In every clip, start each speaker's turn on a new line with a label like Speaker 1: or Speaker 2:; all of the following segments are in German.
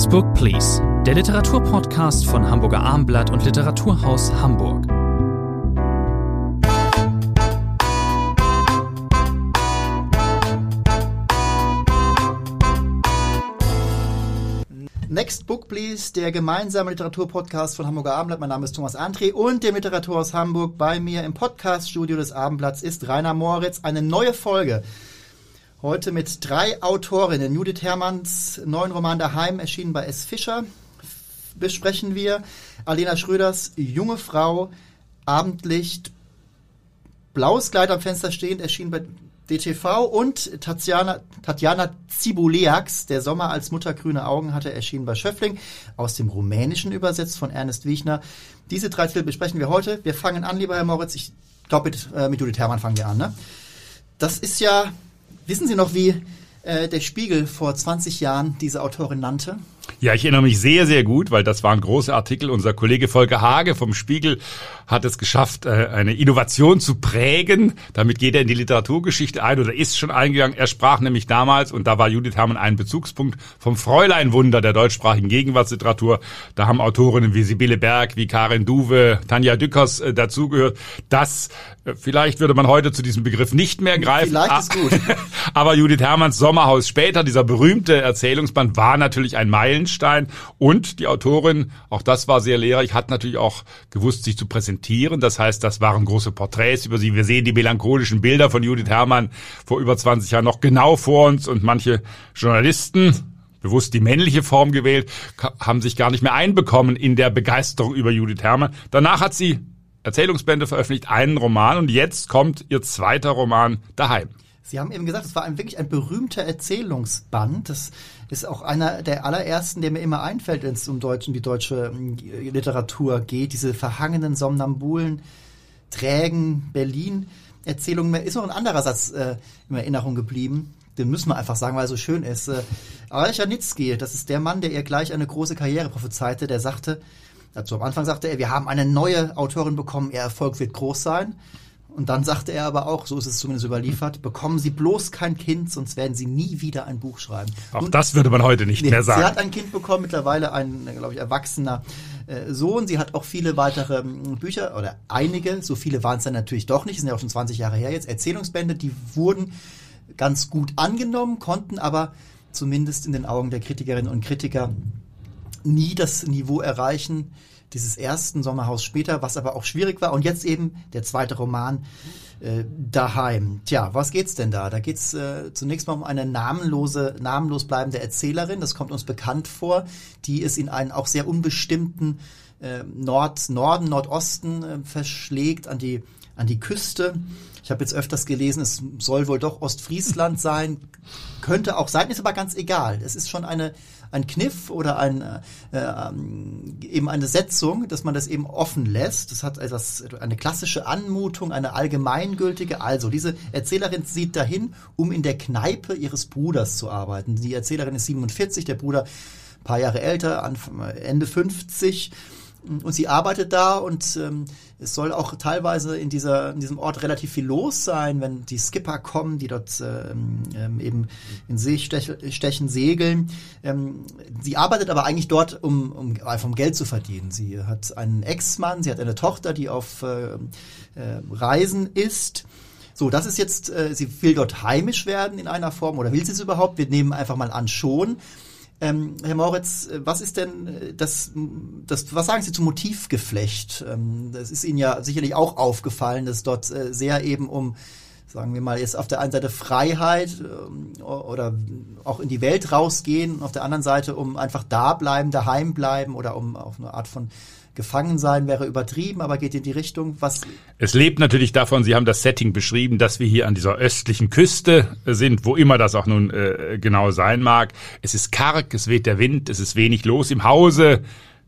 Speaker 1: Next Book Please, der Literaturpodcast von Hamburger Armblatt und Literaturhaus Hamburg.
Speaker 2: Next Book Please, der gemeinsame Literaturpodcast von Hamburger Abendblatt. Mein Name ist Thomas André und dem Literaturhaus Hamburg. Bei mir im Podcaststudio des Abendblatts ist Rainer Moritz. Eine neue Folge Heute mit drei Autorinnen. Judith Hermanns neuen Roman Daheim, erschienen bei S. Fischer, besprechen wir. Alena Schröders Junge Frau, Abendlicht, blaues Kleid am Fenster stehend, erschienen bei DTV und Tatjana, Tatjana Zibuleaks, Der Sommer als Mutter grüne Augen hatte, erschienen bei Schöffling, aus dem Rumänischen übersetzt von Ernest Wiechner. Diese drei Titel besprechen wir heute. Wir fangen an, lieber Herr Moritz, ich glaube, mit, äh, mit Judith Hermann fangen wir an. Ne? Das ist ja Wissen Sie noch, wie äh, der Spiegel vor 20 Jahren diese Autorin nannte?
Speaker 3: Ja, ich erinnere mich sehr, sehr gut, weil das waren große Artikel. Unser Kollege Volker Hage vom Spiegel hat es geschafft, äh, eine Innovation zu prägen. Damit geht er in die Literaturgeschichte ein oder ist schon eingegangen. Er sprach nämlich damals, und da war Judith Herrmann ein Bezugspunkt, vom Fräuleinwunder der deutschsprachigen Gegenwartsliteratur. Da haben Autorinnen wie Sibylle Berg, wie Karin Duwe, Tanja Dückers äh, dazugehört. Das, äh, vielleicht würde man heute zu diesem Begriff nicht mehr greifen.
Speaker 2: Vielleicht ist gut.
Speaker 3: Aber Judith Herrmanns Sommerhaus später, dieser berühmte Erzählungsband, war natürlich ein Meilenstein. Und die Autorin, auch das war sehr lehrreich, hat natürlich auch gewusst, sich zu präsentieren. Das heißt, das waren große Porträts über sie. Wir sehen die melancholischen Bilder von Judith Herrmann vor über 20 Jahren noch genau vor uns und manche Journalisten, bewusst die männliche Form gewählt, haben sich gar nicht mehr einbekommen in der Begeisterung über Judith Herrmann. Danach hat sie Erzählungsbände veröffentlicht, einen Roman und jetzt kommt ihr zweiter Roman daheim.
Speaker 2: Sie haben eben gesagt, es war ein, wirklich ein berühmter Erzählungsband. Das ist auch einer der allerersten, der mir immer einfällt, wenn es um, Deutsch, die deutsche Literatur geht. Diese verhangenen Somnambulen, trägen Berlin-Erzählungen. Mir ist noch ein anderer Satz äh, in Erinnerung geblieben. Den müssen wir einfach sagen, weil er so schön ist. Äh, Alchanitzky, das ist der Mann, der ihr gleich eine große Karriere prophezeite, der sagte, also am Anfang sagte er, wir haben eine neue Autorin bekommen, ihr Erfolg wird groß sein. Und dann sagte er aber auch, so ist es zumindest überliefert, bekommen Sie bloß kein Kind, sonst werden Sie nie wieder ein Buch schreiben.
Speaker 3: Auch Nun, das würde man heute nicht nee, mehr sagen.
Speaker 2: Sie hat ein Kind bekommen, mittlerweile ein, glaube ich, erwachsener äh, Sohn. Sie hat auch viele weitere ähm, Bücher oder einige, so viele waren es dann natürlich doch nicht, sind ja auch schon 20 Jahre her jetzt, Erzählungsbände, die wurden ganz gut angenommen, konnten aber zumindest in den Augen der Kritikerinnen und Kritiker nie das Niveau erreichen, dieses ersten Sommerhaus später, was aber auch schwierig war. Und jetzt eben der zweite Roman äh, daheim. Tja, was geht's denn da? Da geht's äh, zunächst mal um eine namenlose, namenlos bleibende Erzählerin. Das kommt uns bekannt vor, die es in einen auch sehr unbestimmten äh, Nord, Norden, Nordosten äh, verschlägt an die an die Küste. Ich habe jetzt öfters gelesen, es soll wohl doch Ostfriesland sein. Könnte auch sein, ist aber ganz egal. Es ist schon eine ein Kniff oder ein, äh, ähm, eben eine Setzung, dass man das eben offen lässt. Das hat etwas, eine klassische Anmutung, eine allgemeingültige. Also, diese Erzählerin zieht dahin, um in der Kneipe ihres Bruders zu arbeiten. Die Erzählerin ist 47, der Bruder paar Jahre älter, Ende 50 und sie arbeitet da und ähm, es soll auch teilweise in, dieser, in diesem Ort relativ viel los sein, wenn die Skipper kommen, die dort ähm, ähm eben in See stechen, segeln. Ähm, sie arbeitet aber eigentlich dort, um, um einfach um Geld zu verdienen. Sie hat einen Ex-Mann, sie hat eine Tochter, die auf äh, äh, Reisen ist. So, das ist jetzt, äh, sie will dort heimisch werden in einer Form oder will sie es überhaupt? Wir nehmen einfach mal an schon. Ähm, Herr Moritz, was ist denn äh, das, das, was sagen Sie zum Motivgeflecht? Ähm, das ist Ihnen ja sicherlich auch aufgefallen, dass dort äh, sehr eben um sagen wir mal, jetzt auf der einen Seite Freiheit ähm, oder auch in die Welt rausgehen auf der anderen Seite um einfach da bleiben, daheim bleiben oder um auf eine Art von gefangen sein wäre übertrieben, aber geht in die Richtung, was.
Speaker 3: Es lebt natürlich davon, Sie haben das Setting beschrieben, dass wir hier an dieser östlichen Küste sind, wo immer das auch nun äh, genau sein mag. Es ist karg, es weht der Wind, es ist wenig los im Hause.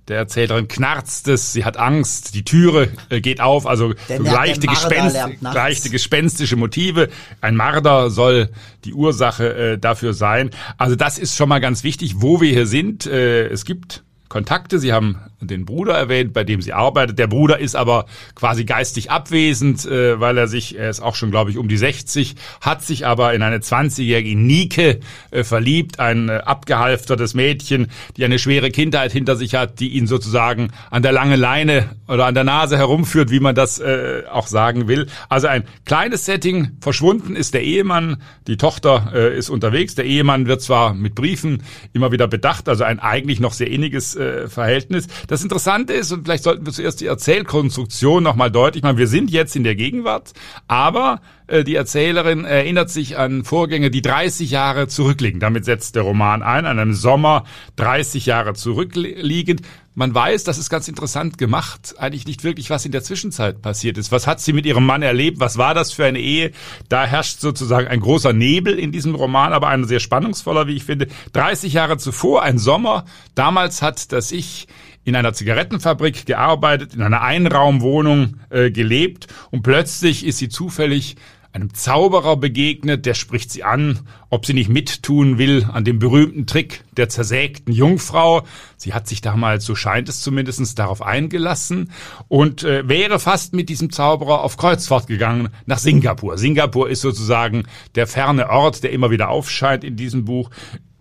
Speaker 3: Der Erzählerin knarzt es, sie hat Angst, die Türe äh, geht auf, also leichte, Gespenst, leichte gespenstische Motive. Ein Marder soll die Ursache äh, dafür sein. Also das ist schon mal ganz wichtig, wo wir hier sind. Äh, es gibt Kontakte. Sie haben den Bruder erwähnt, bei dem sie arbeitet. Der Bruder ist aber quasi geistig abwesend, äh, weil er sich, er ist auch schon, glaube ich, um die 60, hat sich aber in eine 20-jährige Nike äh, verliebt, ein äh, abgehalftertes Mädchen, die eine schwere Kindheit hinter sich hat, die ihn sozusagen an der langen Leine oder an der Nase herumführt, wie man das äh, auch sagen will. Also ein kleines Setting, verschwunden ist der Ehemann, die Tochter äh, ist unterwegs, der Ehemann wird zwar mit Briefen immer wieder bedacht, also ein eigentlich noch sehr inniges äh, Verhältnis. Das Interessante ist, und vielleicht sollten wir zuerst die Erzählkonstruktion nochmal deutlich machen, wir sind jetzt in der Gegenwart, aber äh, die Erzählerin erinnert sich an Vorgänge, die 30 Jahre zurückliegen. Damit setzt der Roman ein, an einem Sommer 30 Jahre zurückliegend. Man weiß, das ist ganz interessant gemacht, eigentlich nicht wirklich, was in der Zwischenzeit passiert ist. Was hat sie mit ihrem Mann erlebt? Was war das für eine Ehe? Da herrscht sozusagen ein großer Nebel in diesem Roman, aber ein sehr spannungsvoller, wie ich finde. 30 Jahre zuvor, ein Sommer. Damals hat das Ich in einer Zigarettenfabrik gearbeitet, in einer Einraumwohnung äh, gelebt und plötzlich ist sie zufällig einem Zauberer begegnet, der spricht sie an, ob sie nicht mittun will an dem berühmten Trick der zersägten Jungfrau. Sie hat sich damals, so scheint es zumindest, darauf eingelassen und äh, wäre fast mit diesem Zauberer auf Kreuzfahrt gegangen nach Singapur. Singapur ist sozusagen der ferne Ort, der immer wieder aufscheint in diesem Buch.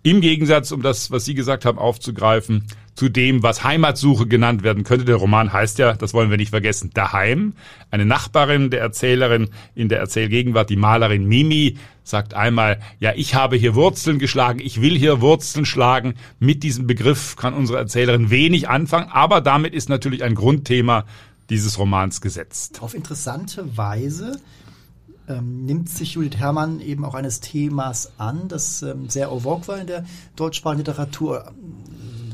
Speaker 3: Im Gegensatz, um das, was Sie gesagt haben, aufzugreifen, zu dem, was Heimatsuche genannt werden könnte. Der Roman heißt ja, das wollen wir nicht vergessen, Daheim. Eine Nachbarin der Erzählerin in der Erzählgegenwart, die Malerin Mimi, sagt einmal, ja, ich habe hier Wurzeln geschlagen, ich will hier Wurzeln schlagen. Mit diesem Begriff kann unsere Erzählerin wenig anfangen, aber damit ist natürlich ein Grundthema dieses Romans gesetzt.
Speaker 2: Auf interessante Weise ähm, nimmt sich Judith Herrmann eben auch eines Themas an, das ähm, sehr en vogue war in der deutschsprachigen Literatur,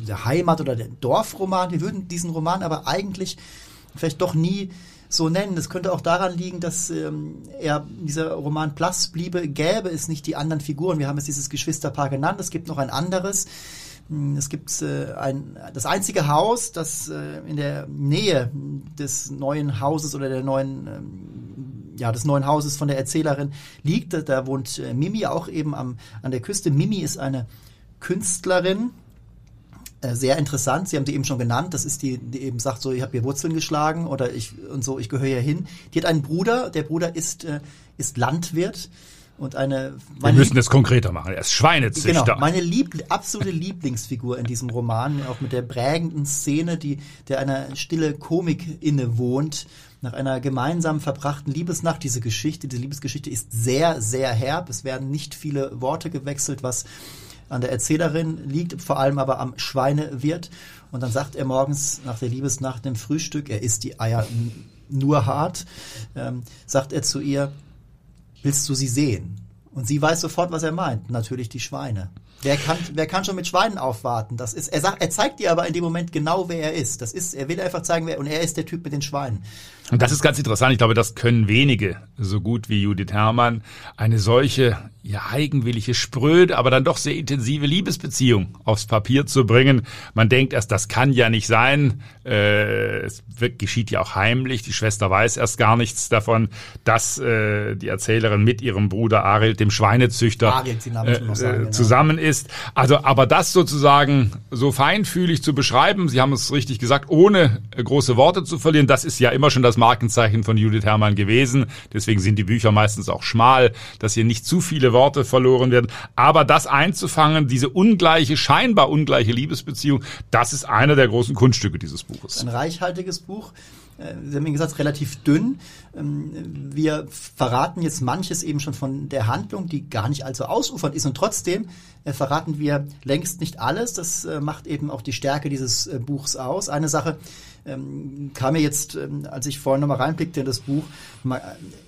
Speaker 2: der Heimat- oder der Dorfroman. Wir würden diesen Roman aber eigentlich vielleicht doch nie so nennen. Das könnte auch daran liegen, dass ähm, er dieser Roman Plus bliebe, gäbe es nicht die anderen Figuren. Wir haben jetzt dieses Geschwisterpaar genannt, es gibt noch ein anderes. Hm, es gibt äh, ein, das einzige Haus, das äh, in der Nähe des neuen Hauses oder der neuen ähm, ja, des neuen Hauses von der Erzählerin liegt. Da wohnt äh, Mimi auch eben am, an der Küste. Mimi ist eine Künstlerin, sehr interessant. Sie haben sie eben schon genannt. Das ist die, die eben sagt so, ich habe hier Wurzeln geschlagen oder ich und so, ich gehöre hier hin. Die hat einen Bruder. Der Bruder ist äh, ist Landwirt und eine.
Speaker 3: Wir müssen das konkreter machen. Er ist Schweinezüchter.
Speaker 2: Genau, meine lieb, absolute Lieblingsfigur in diesem Roman, auch mit der prägenden Szene, die der einer stille Komik innewohnt nach einer gemeinsam verbrachten Liebesnacht. Diese Geschichte, diese Liebesgeschichte ist sehr, sehr herb. Es werden nicht viele Worte gewechselt, was an der Erzählerin liegt, vor allem aber am Schweinewirt. Und dann sagt er morgens nach der Liebesnacht im Frühstück, er isst die Eier nur hart, ähm, sagt er zu ihr, willst du sie sehen? Und sie weiß sofort, was er meint. Natürlich die Schweine. Wer kann, wer kann schon mit Schweinen aufwarten? Das ist, er sagt, er zeigt dir aber in dem Moment genau, wer er ist. Das ist, er will einfach zeigen, wer, und er ist der Typ mit den Schweinen.
Speaker 3: Und das ist ganz interessant. Ich glaube, das können wenige so gut wie Judith Herrmann. Eine solche, ja, eigenwillige, spröde, aber dann doch sehr intensive Liebesbeziehung aufs Papier zu bringen. Man denkt erst, das kann ja nicht sein. Äh, es wird, geschieht ja auch heimlich. Die Schwester weiß erst gar nichts davon, dass äh, die Erzählerin mit ihrem Bruder Arild, dem Schweinezüchter, Arild, äh, sagen, genau. zusammen ist. Also, aber das sozusagen so feinfühlig zu beschreiben, Sie haben es richtig gesagt, ohne große Worte zu verlieren, das ist ja immer schon das Markenzeichen von Judith Herrmann gewesen. Deswegen sind die Bücher meistens auch schmal, dass hier nicht zu viele Worte verloren werden. Aber das einzufangen, diese ungleiche, scheinbar ungleiche Liebesbeziehung, das ist einer der großen Kunststücke dieses Buches.
Speaker 2: Ein reichhaltiges Buch. Äh, Sie haben gesagt, relativ dünn. Ähm, wir verraten jetzt manches eben schon von der Handlung, die gar nicht allzu ausufernd ist. Und trotzdem äh, verraten wir längst nicht alles. Das äh, macht eben auch die Stärke dieses Buchs aus. Eine Sache ähm, kam mir jetzt, ähm, als ich vorhin nochmal reinblickte in das Buch,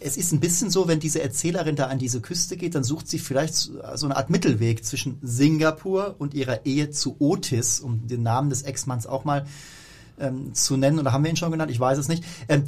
Speaker 2: es ist ein bisschen so, wenn diese Erzählerin da an diese Küste geht, dann sucht sie vielleicht so eine Art Mittelweg zwischen Singapur und ihrer Ehe zu Otis, um den Namen des Ex-Manns auch mal ähm, zu nennen. Oder haben wir ihn schon genannt? Ich weiß es nicht. Ähm,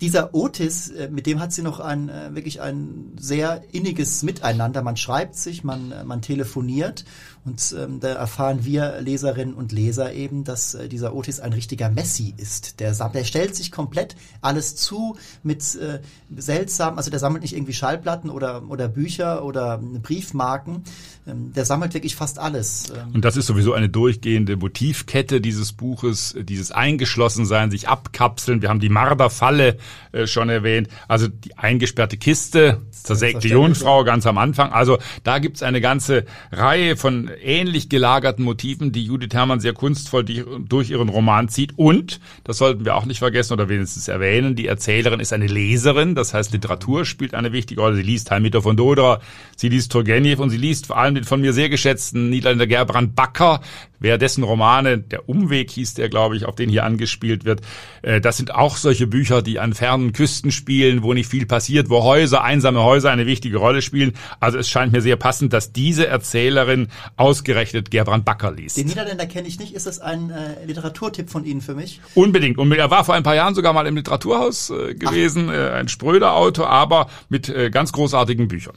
Speaker 2: dieser Otis, äh, mit dem hat sie noch ein äh, wirklich ein sehr inniges Miteinander. Man schreibt sich, man, äh, man telefoniert und ähm, da erfahren wir Leserinnen und Leser eben, dass äh, dieser Otis ein richtiger Messi ist. Der, der stellt sich komplett alles zu mit äh, seltsam, also der sammelt nicht irgendwie Schallplatten oder, oder Bücher oder Briefmarken. Ähm, der sammelt wirklich fast alles.
Speaker 3: Ähm. Und das ist sowieso eine durchgehende Motivkette dieses Buches, dieses Eingeschlossensein, sich abkapseln. Wir haben die Marderfalle äh, schon erwähnt. Also die eingesperrte Kiste, zersägte Jungfrau ganz am Anfang. Also da gibt's eine ganze Reihe von ähnlich gelagerten Motiven, die Judith Herrmann sehr kunstvoll durch ihren Roman zieht. Und, das sollten wir auch nicht vergessen oder wenigstens erwähnen, die Erzählerin ist eine Leserin, das heißt Literatur spielt eine wichtige Rolle. Sie liest Heimiter von Dodra, sie liest Turgenev und sie liest vor allem den von mir sehr geschätzten Niederländer Gerbrand Backer, wer dessen Romane, der Umweg hieß der, glaube ich, auf den hier angespielt wird, äh, das sind auch solche Bücher, die an fernen Küsten spielen, wo nicht viel passiert, wo Häuser, einsame Häuser eine wichtige Rolle spielen. Also es scheint mir sehr passend, dass diese Erzählerin ausgerechnet Gerbrand Backer liest.
Speaker 2: Den Niederländer kenne ich nicht. Ist das ein äh, Literaturtipp von Ihnen für mich?
Speaker 3: Unbedingt. Und er war vor ein paar Jahren sogar mal im Literaturhaus äh, gewesen, äh, ein spröder Autor, aber mit äh, ganz großartigen Büchern.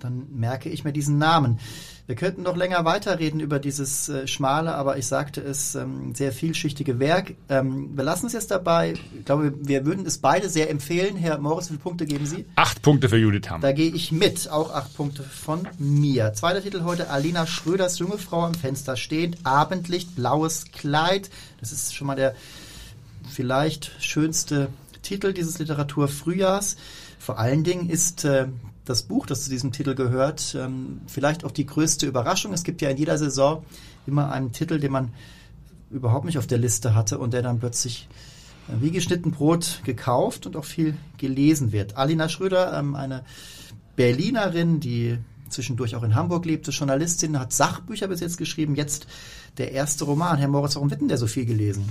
Speaker 2: Dann merke ich mir diesen Namen. Wir könnten noch länger weiterreden über dieses äh, schmale, aber ich sagte es, ähm, sehr vielschichtige Werk. Ähm, wir lassen es jetzt dabei. Ich glaube, wir würden es beide sehr empfehlen. Herr Morris, wie viele Punkte geben Sie?
Speaker 3: Acht Punkte für Judith Hamm.
Speaker 2: Da gehe ich mit. Auch acht Punkte von mir. Zweiter Titel heute, Alina Schröders junge Frau am Fenster steht. Abendlicht, blaues Kleid. Das ist schon mal der vielleicht schönste Titel dieses Literaturfrühjahrs. Vor allen Dingen ist äh, das Buch, das zu diesem Titel gehört, ähm, vielleicht auch die größte Überraschung. Es gibt ja in jeder Saison immer einen Titel, den man überhaupt nicht auf der Liste hatte und der dann plötzlich äh, wie geschnitten Brot gekauft und auch viel gelesen wird. Alina Schröder, ähm, eine Berlinerin, die zwischendurch auch in Hamburg lebte, Journalistin, hat Sachbücher bis jetzt geschrieben, jetzt der erste Roman. Herr Moritz, warum wird denn der so viel gelesen?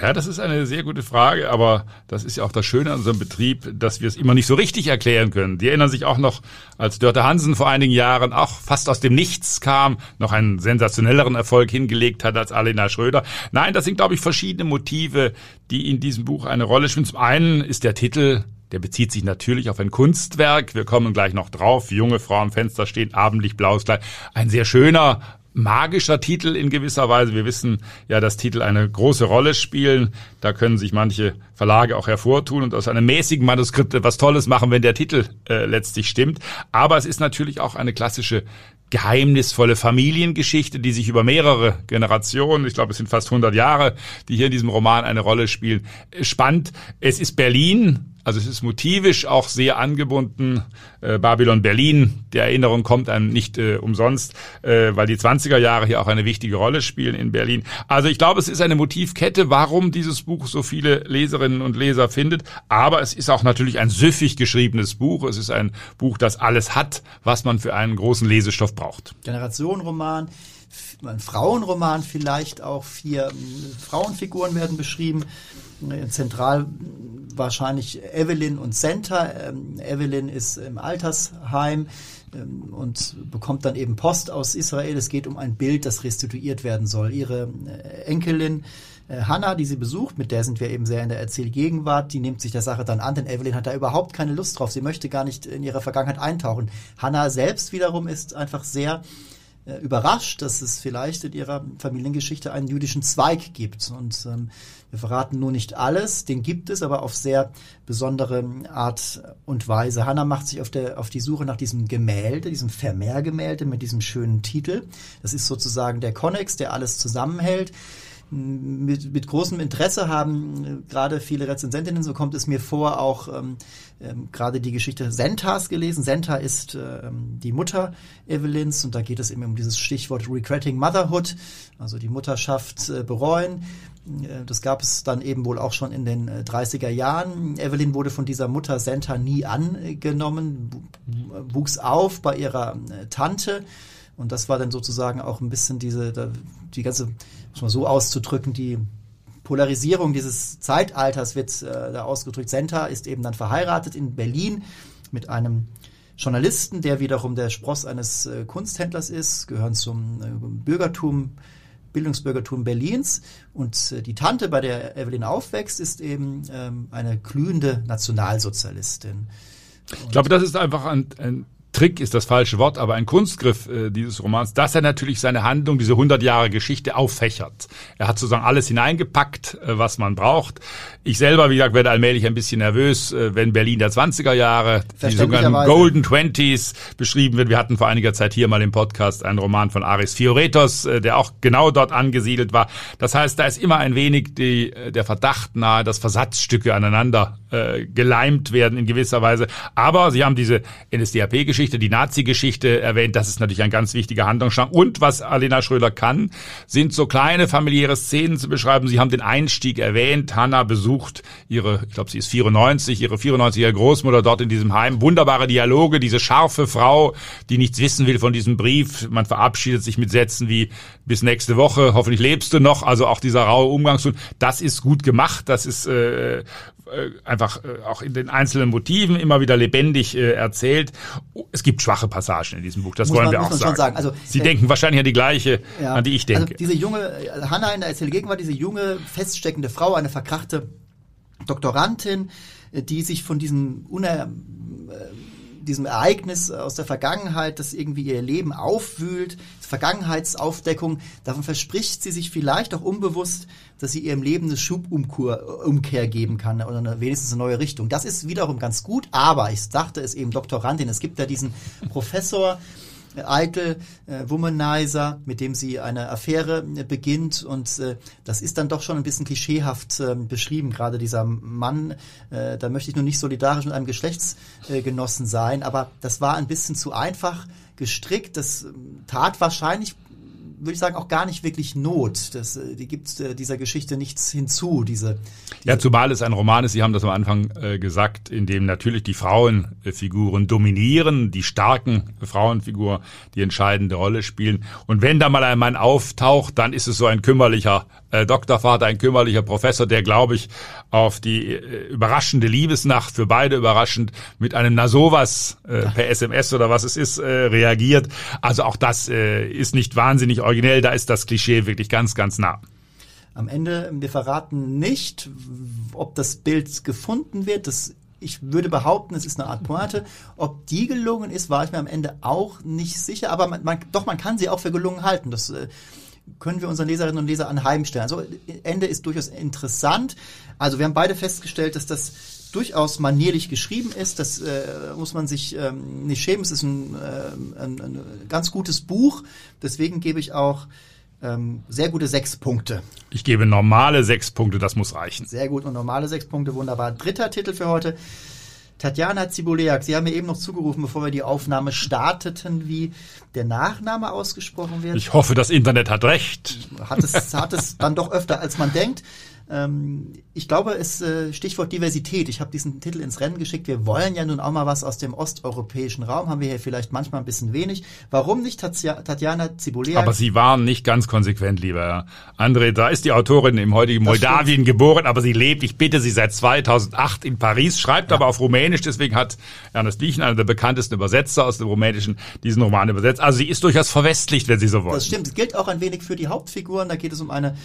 Speaker 3: Ja, das ist eine sehr gute Frage, aber das ist ja auch das Schöne an unserem Betrieb, dass wir es immer nicht so richtig erklären können. Die erinnern sich auch noch, als Dörte Hansen vor einigen Jahren auch fast aus dem Nichts kam, noch einen sensationelleren Erfolg hingelegt hat als Alena Schröder. Nein, das sind, glaube ich, verschiedene Motive, die in diesem Buch eine Rolle spielen. Zum einen ist der Titel der bezieht sich natürlich auf ein Kunstwerk. Wir kommen gleich noch drauf. Junge Frau am Fenster steht, abendlich blaues Kleid. Ein sehr schöner, magischer Titel in gewisser Weise. Wir wissen ja, dass Titel eine große Rolle spielen. Da können sich manche Verlage auch hervortun und aus einem mäßigen Manuskript etwas Tolles machen, wenn der Titel äh, letztlich stimmt. Aber es ist natürlich auch eine klassische geheimnisvolle Familiengeschichte, die sich über mehrere Generationen, ich glaube es sind fast 100 Jahre, die hier in diesem Roman eine Rolle spielen, spannend. Es ist Berlin, also es ist motivisch auch sehr angebunden. Äh, Babylon Berlin, die Erinnerung kommt einem nicht äh, umsonst, äh, weil die 20er Jahre hier auch eine wichtige Rolle spielen in Berlin. Also ich glaube, es ist eine Motivkette, warum dieses Buch so viele Leserinnen und Leser findet. Aber es ist auch natürlich ein süffig geschriebenes Buch. Es ist ein Buch, das alles hat, was man für einen großen Lesestoff braucht.
Speaker 2: Generationenroman ein Frauenroman vielleicht auch. Vier Frauenfiguren werden beschrieben. Zentral wahrscheinlich Evelyn und Senta. Ähm, Evelyn ist im Altersheim ähm, und bekommt dann eben Post aus Israel. Es geht um ein Bild, das restituiert werden soll. Ihre äh, Enkelin äh, Hannah, die sie besucht, mit der sind wir eben sehr in der Erzählgegenwart, die nimmt sich der Sache dann an, denn Evelyn hat da überhaupt keine Lust drauf. Sie möchte gar nicht in ihre Vergangenheit eintauchen. Hannah selbst wiederum ist einfach sehr äh, überrascht, dass es vielleicht in ihrer Familiengeschichte einen jüdischen Zweig gibt. Und ähm, wir verraten nur nicht alles, den gibt es, aber auf sehr besondere Art und Weise. Hannah macht sich auf, der, auf die Suche nach diesem Gemälde, diesem Vermehrgemälde mit diesem schönen Titel. Das ist sozusagen der Konnex, der alles zusammenhält mit, mit großem Interesse haben äh, gerade viele Rezensentinnen, so kommt es mir vor, auch ähm, ähm, gerade die Geschichte Sentas gelesen. Senta ist ähm, die Mutter Evelyns und da geht es eben um dieses Stichwort Regretting Motherhood, also die Mutterschaft äh, bereuen. Äh, das gab es dann eben wohl auch schon in den 30er äh, Jahren. Evelyn wurde von dieser Mutter Senta nie angenommen, wuchs auf bei ihrer Tante. Und das war dann sozusagen auch ein bisschen diese, die ganze muss man so auszudrücken, die Polarisierung dieses Zeitalters wird äh, da ausgedrückt. Senta ist eben dann verheiratet in Berlin mit einem Journalisten, der wiederum der Spross eines äh, Kunsthändlers ist, gehören zum äh, Bürgertum Bildungsbürgertum Berlins. Und äh, die Tante, bei der Evelyn aufwächst, ist eben ähm, eine glühende Nationalsozialistin.
Speaker 3: Ich glaube, das ist einfach ein, ein Trick ist das falsche Wort, aber ein Kunstgriff äh, dieses Romans, dass er natürlich seine Handlung, diese 100 Jahre Geschichte auffächert. Er hat sozusagen alles hineingepackt, äh, was man braucht. Ich selber, wie gesagt, werde allmählich ein bisschen nervös, äh, wenn Berlin der 20er Jahre, die sogenannten Golden Twenties beschrieben wird. Wir hatten vor einiger Zeit hier mal im Podcast einen Roman von Aris Fioretos, äh, der auch genau dort angesiedelt war. Das heißt, da ist immer ein wenig die, äh, der Verdacht nahe, dass Versatzstücke aneinander äh, geleimt werden in gewisser Weise. Aber Sie haben diese NSDAP-Geschichte Geschichte, die Nazi-Geschichte erwähnt. Das ist natürlich ein ganz wichtiger Handlungsstrang. Und was Alena Schröder kann, sind so kleine familiäre Szenen zu beschreiben. Sie haben den Einstieg erwähnt. Hanna besucht ihre, ich glaube, sie ist 94, ihre 94-jährige Großmutter dort in diesem Heim. Wunderbare Dialoge, diese scharfe Frau, die nichts wissen will von diesem Brief. Man verabschiedet sich mit Sätzen wie bis nächste Woche, hoffentlich lebst du noch. Also auch dieser raue Umgangston. Das ist gut gemacht. Das ist äh, einfach äh, auch in den einzelnen Motiven immer wieder lebendig äh, erzählt. Es gibt schwache Passagen in diesem Buch, das muss wollen man, wir auch sagen. sagen. Also, Sie äh, denken wahrscheinlich an die gleiche, ja, an die ich denke. Also
Speaker 2: diese junge, Hannah in der Erzähl Gegenwart, diese junge, feststeckende Frau, eine verkrachte Doktorandin, die sich von diesem uner diesem Ereignis aus der Vergangenheit, das irgendwie ihr Leben aufwühlt, Vergangenheitsaufdeckung, davon verspricht sie sich vielleicht auch unbewusst, dass sie ihrem Leben eine Schubumkehr geben kann oder eine, wenigstens eine neue Richtung. Das ist wiederum ganz gut, aber ich dachte es eben Doktorandin, es gibt ja diesen Professor, Eitel, äh, Womanizer, mit dem sie eine Affäre äh, beginnt. Und äh, das ist dann doch schon ein bisschen klischeehaft äh, beschrieben, gerade dieser Mann, äh, da möchte ich nur nicht solidarisch mit einem Geschlechtsgenossen sein, aber das war ein bisschen zu einfach gestrickt, das ähm, tat wahrscheinlich würde ich sagen, auch gar nicht wirklich Not. Das, äh, die gibt äh, dieser Geschichte nichts hinzu. Diese,
Speaker 3: diese ja, zumal es ein Roman ist, Sie haben das am Anfang äh, gesagt, in dem natürlich die Frauenfiguren dominieren, die starken Frauenfiguren die entscheidende Rolle spielen. Und wenn da mal ein Mann auftaucht, dann ist es so ein kümmerlicher äh, Doktorvater, ein kümmerlicher Professor, der, glaube ich, auf die äh, überraschende Liebesnacht, für beide überraschend, mit einem Na sowas äh, per SMS oder was es ist, äh, reagiert. Also auch das äh, ist nicht wahnsinnig originell, da ist das Klischee wirklich ganz, ganz nah.
Speaker 2: Am Ende, wir verraten nicht, ob das Bild gefunden wird. Das, ich würde behaupten, es ist eine Art Pointe. Ob die gelungen ist, war ich mir am Ende auch nicht sicher. Aber man, man, doch, man kann sie auch für gelungen halten. Das äh, können wir unseren Leserinnen und Lesern anheimstellen. Also Ende ist durchaus interessant. Also wir haben beide festgestellt, dass das durchaus manierlich geschrieben ist. Das äh, muss man sich ähm, nicht schämen. Es ist ein, äh, ein, ein ganz gutes Buch. Deswegen gebe ich auch ähm, sehr gute sechs Punkte.
Speaker 3: Ich gebe normale sechs Punkte, das muss reichen.
Speaker 2: Sehr gut und normale sechs Punkte, wunderbar. Dritter Titel für heute. Tatjana Zibuleak, Sie haben mir eben noch zugerufen, bevor wir die Aufnahme starteten, wie der Nachname ausgesprochen wird.
Speaker 3: Ich hoffe, das Internet hat recht.
Speaker 2: Hat es, hat es dann doch öfter, als man denkt. Ähm, ich glaube, es äh, Stichwort Diversität. Ich habe diesen Titel ins Rennen geschickt. Wir wollen ja nun auch mal was aus dem osteuropäischen Raum. Haben wir hier vielleicht manchmal ein bisschen wenig. Warum nicht Tatjana Zibuliak?
Speaker 3: Aber Sie waren nicht ganz konsequent, lieber André. Da ist die Autorin im heutigen das Moldawien stimmt. geboren, aber sie lebt, ich bitte Sie, seit 2008 in Paris, schreibt ja. aber auf Rumänisch. Deswegen hat Ernest Liechen, einer der bekanntesten Übersetzer aus dem Rumänischen, diesen Roman übersetzt. Also sie ist durchaus verwestlicht, wenn Sie so wollen.
Speaker 2: Das stimmt. Es gilt auch ein wenig für die Hauptfiguren. Da geht es um eine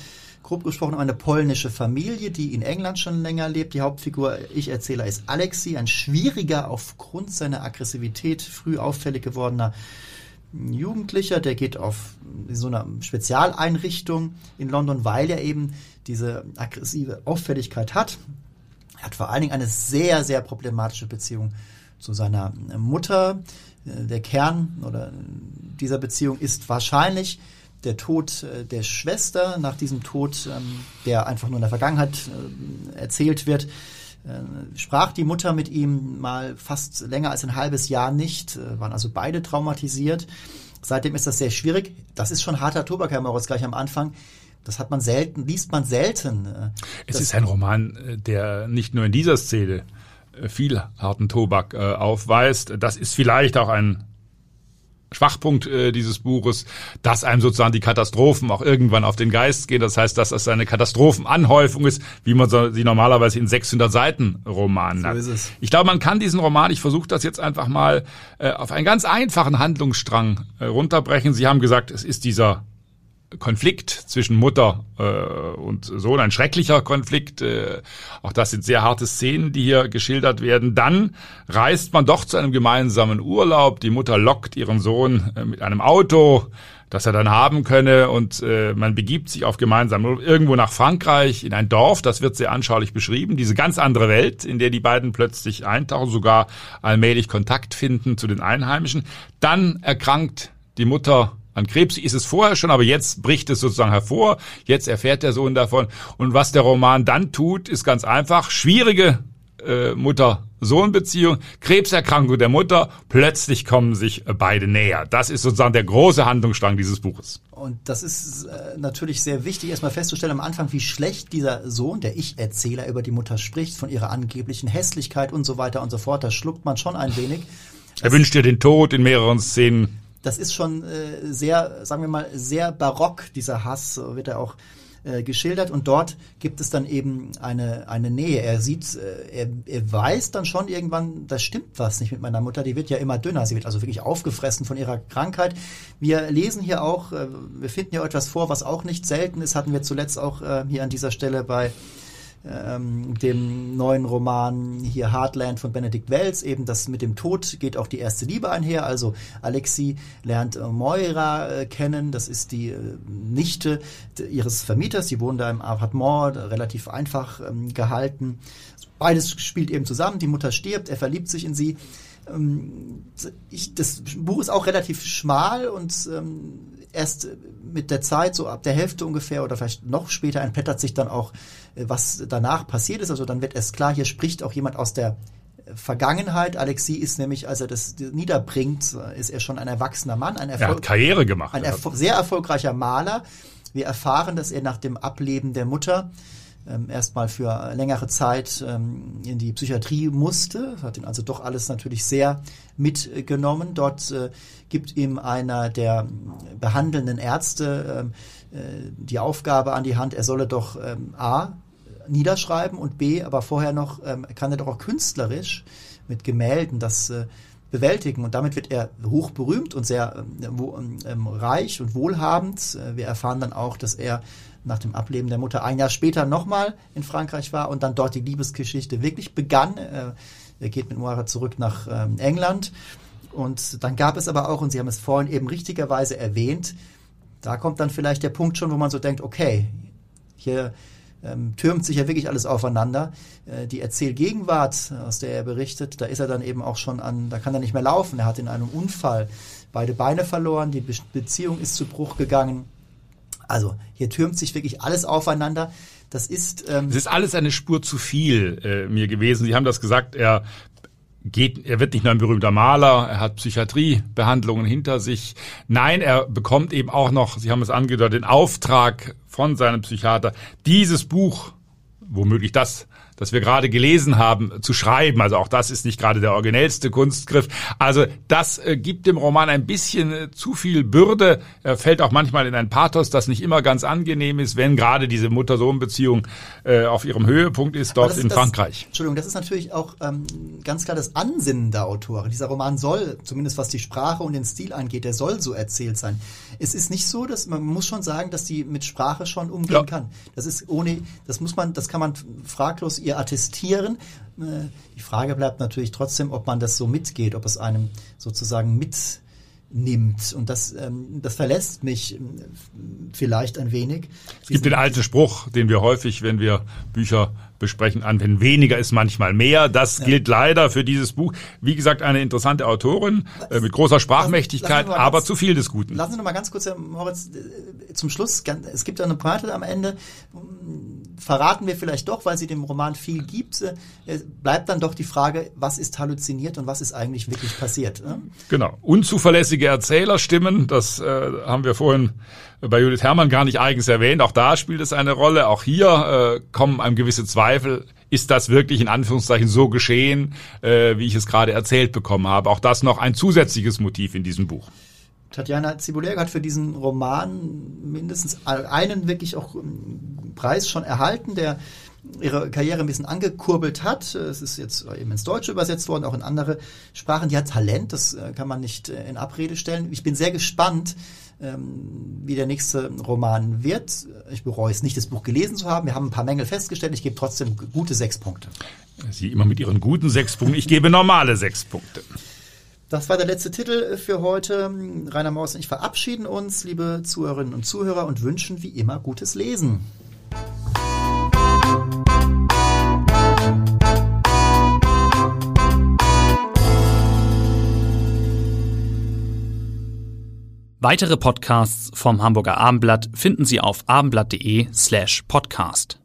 Speaker 2: grob gesprochen um eine polnische Familie, die in England schon länger lebt. Die Hauptfigur, ich erzähle, ist Alexi, ein schwieriger, aufgrund seiner Aggressivität früh auffällig gewordener Jugendlicher, der geht auf so einer Spezialeinrichtung in London, weil er eben diese aggressive Auffälligkeit hat. Er hat vor allen Dingen eine sehr, sehr problematische Beziehung zu seiner Mutter. Der Kern oder dieser Beziehung ist wahrscheinlich der Tod äh, der Schwester, nach diesem Tod, ähm, der einfach nur in der Vergangenheit äh, erzählt wird, äh, sprach die Mutter mit ihm mal fast länger als ein halbes Jahr nicht, waren also beide traumatisiert. Seitdem ist das sehr schwierig. Das ist schon harter Tobak, Herr Moritz, gleich am Anfang. Das hat man selten, liest man selten.
Speaker 3: Es das ist ein Roman, der nicht nur in dieser Szene viel harten Tobak aufweist. Das ist vielleicht auch ein Schwachpunkt äh, dieses Buches, dass einem sozusagen die Katastrophen auch irgendwann auf den Geist gehen. Das heißt, dass es eine Katastrophenanhäufung ist, wie man sie normalerweise in 600 Seiten Romanen hat. So ich glaube, man kann diesen Roman, ich versuche das jetzt einfach mal äh, auf einen ganz einfachen Handlungsstrang äh, runterbrechen. Sie haben gesagt, es ist dieser Konflikt zwischen Mutter äh, und Sohn, ein schrecklicher Konflikt. Äh, auch das sind sehr harte Szenen, die hier geschildert werden. Dann reist man doch zu einem gemeinsamen Urlaub. Die Mutter lockt ihren Sohn äh, mit einem Auto, das er dann haben könne und äh, man begibt sich auf gemeinsam irgendwo nach Frankreich in ein Dorf. Das wird sehr anschaulich beschrieben. Diese ganz andere Welt, in der die beiden plötzlich eintauchen, sogar allmählich Kontakt finden zu den Einheimischen. Dann erkrankt die Mutter an Krebs ist es vorher schon, aber jetzt bricht es sozusagen hervor. Jetzt erfährt der Sohn davon. Und was der Roman dann tut, ist ganz einfach. Schwierige äh, Mutter-Sohn-Beziehung, Krebserkrankung der Mutter, plötzlich kommen sich beide näher. Das ist sozusagen der große Handlungsstrang dieses Buches.
Speaker 2: Und das ist äh, natürlich sehr wichtig, erstmal festzustellen am Anfang, wie schlecht dieser Sohn, der Ich-Erzähler über die Mutter spricht, von ihrer angeblichen Hässlichkeit und so weiter und so fort. Da schluckt man schon ein wenig.
Speaker 3: Er wünscht ihr den Tod in mehreren Szenen
Speaker 2: das ist schon äh, sehr, sagen wir mal, sehr barock, dieser Hass, wird er auch äh, geschildert. Und dort gibt es dann eben eine, eine Nähe. Er sieht, äh, er, er weiß dann schon irgendwann, das stimmt was nicht mit meiner Mutter. Die wird ja immer dünner. Sie wird also wirklich aufgefressen von ihrer Krankheit. Wir lesen hier auch, äh, wir finden ja etwas vor, was auch nicht selten ist. Hatten wir zuletzt auch äh, hier an dieser Stelle bei ähm, dem neuen Roman hier Heartland von Benedikt Wells, eben das mit dem Tod geht auch die erste Liebe einher. Also Alexi lernt äh, Moira äh, kennen, das ist die äh, Nichte ihres Vermieters, die wohnen da im Appartement, relativ einfach ähm, gehalten. Beides spielt eben zusammen, die Mutter stirbt, er verliebt sich in sie. Ähm, ich, das Buch ist auch relativ schmal und ähm, erst mit der Zeit, so ab der Hälfte ungefähr oder vielleicht noch später, entblättert sich dann auch, äh, was danach passiert ist. Also dann wird erst klar, hier spricht auch jemand aus der Vergangenheit. Alexi ist nämlich, als er das niederbringt, ist er schon ein erwachsener Mann. Ein
Speaker 3: Erfolg, er hat Karriere gemacht.
Speaker 2: Ein erfol sehr erfolgreicher Maler. Wir erfahren, dass er nach dem Ableben der Mutter ähm, erstmal für längere Zeit ähm, in die Psychiatrie musste, hat ihn also doch alles natürlich sehr mitgenommen. Dort äh, gibt ihm einer der behandelnden Ärzte ähm, äh, die Aufgabe an die Hand, er solle doch A niederschreiben und B, aber vorher noch kann er doch auch künstlerisch mit Gemälden das äh, bewältigen. Und damit wird er hochberühmt und sehr ähm, ähm, reich und wohlhabend. Äh, wir erfahren dann auch, dass er nach dem Ableben der Mutter ein Jahr später nochmal in Frankreich war und dann dort die Liebesgeschichte wirklich begann. Äh, er geht mit Moira zurück nach ähm, England. Und dann gab es aber auch, und Sie haben es vorhin eben richtigerweise erwähnt, da kommt dann vielleicht der Punkt schon, wo man so denkt, okay, hier ähm, türmt sich ja wirklich alles aufeinander. Äh, die Erzählgegenwart, aus der er berichtet, da ist er dann eben auch schon an, da kann er nicht mehr laufen. Er hat in einem Unfall beide Beine verloren, die Be Beziehung ist zu Bruch gegangen. Also hier türmt sich wirklich alles aufeinander. Das ist.
Speaker 3: Ähm, es ist alles eine Spur zu viel äh, mir gewesen. Sie haben das gesagt. Er geht, er wird nicht nur ein berühmter Maler, er hat Psychiatriebehandlungen hinter sich. Nein, er bekommt eben auch noch, Sie haben es angedeutet, den Auftrag von seinem Psychiater, dieses Buch, womöglich das das wir gerade gelesen haben, zu schreiben. Also auch das ist nicht gerade der originellste Kunstgriff. Also das äh, gibt dem Roman ein bisschen äh, zu viel Bürde. Er fällt auch manchmal in ein Pathos, das nicht immer ganz angenehm ist, wenn gerade diese Mutter-Sohn-Beziehung äh, auf ihrem Höhepunkt ist dort in
Speaker 2: das,
Speaker 3: Frankreich.
Speaker 2: Entschuldigung, das ist natürlich auch ähm, ganz klar das Ansinnen der Autoren. Dieser Roman soll, zumindest was die Sprache und den Stil angeht, der soll so erzählt sein. Es ist nicht so, dass man muss schon sagen, dass die mit Sprache schon umgehen ja. kann. Das ist ohne, das muss man, das kann man fraglos ihr attestieren. Äh, die Frage bleibt natürlich trotzdem, ob man das so mitgeht, ob es einem sozusagen mitnimmt. Und das, ähm, das verlässt mich ähm, vielleicht ein wenig.
Speaker 3: Es gibt den alten Spruch, den wir häufig, wenn wir Bücher besprechen, anwenden. Weniger ist manchmal mehr. Das ja. gilt leider für dieses Buch. Wie gesagt, eine interessante Autorin äh, mit großer Sprachmächtigkeit, lassen, aber zu viel des Guten.
Speaker 2: Lassen Sie noch mal ganz kurz, Herr Moritz, äh, zum Schluss, es gibt ja eine Pointe am Ende, verraten wir vielleicht doch, weil sie dem Roman viel gibt, äh, bleibt dann doch die Frage, was ist halluziniert und was ist eigentlich wirklich passiert. Ne?
Speaker 3: Genau. Unzuverlässige Erzählerstimmen, das äh, haben wir vorhin bei Judith Herrmann gar nicht eigens erwähnt. Auch da spielt es eine Rolle. Auch hier äh, kommen einem gewisse Zweifel. Ist das wirklich in Anführungszeichen so geschehen, äh, wie ich es gerade erzählt bekommen habe? Auch das noch ein zusätzliches Motiv in diesem Buch.
Speaker 2: Tatjana Zibulerga hat für diesen Roman mindestens einen wirklich auch ähm, Preis schon erhalten, der ihre Karriere ein bisschen angekurbelt hat. Es ist jetzt eben ins Deutsche übersetzt worden, auch in andere Sprachen. Die hat Talent, das äh, kann man nicht äh, in Abrede stellen. Ich bin sehr gespannt, ähm, wie der nächste Roman wird. Ich bereue es nicht, das Buch gelesen zu haben. Wir haben ein paar Mängel festgestellt. Ich gebe trotzdem gute sechs Punkte.
Speaker 3: Sie immer mit Ihren guten sechs Punkten. Ich gebe normale sechs Punkte.
Speaker 2: Das war der letzte Titel für heute. Rainer Maus und ich verabschieden uns, liebe Zuhörerinnen und Zuhörer, und wünschen wie immer gutes Lesen.
Speaker 1: Weitere Podcasts vom Hamburger Abendblatt finden Sie auf abendblatt.de slash podcast.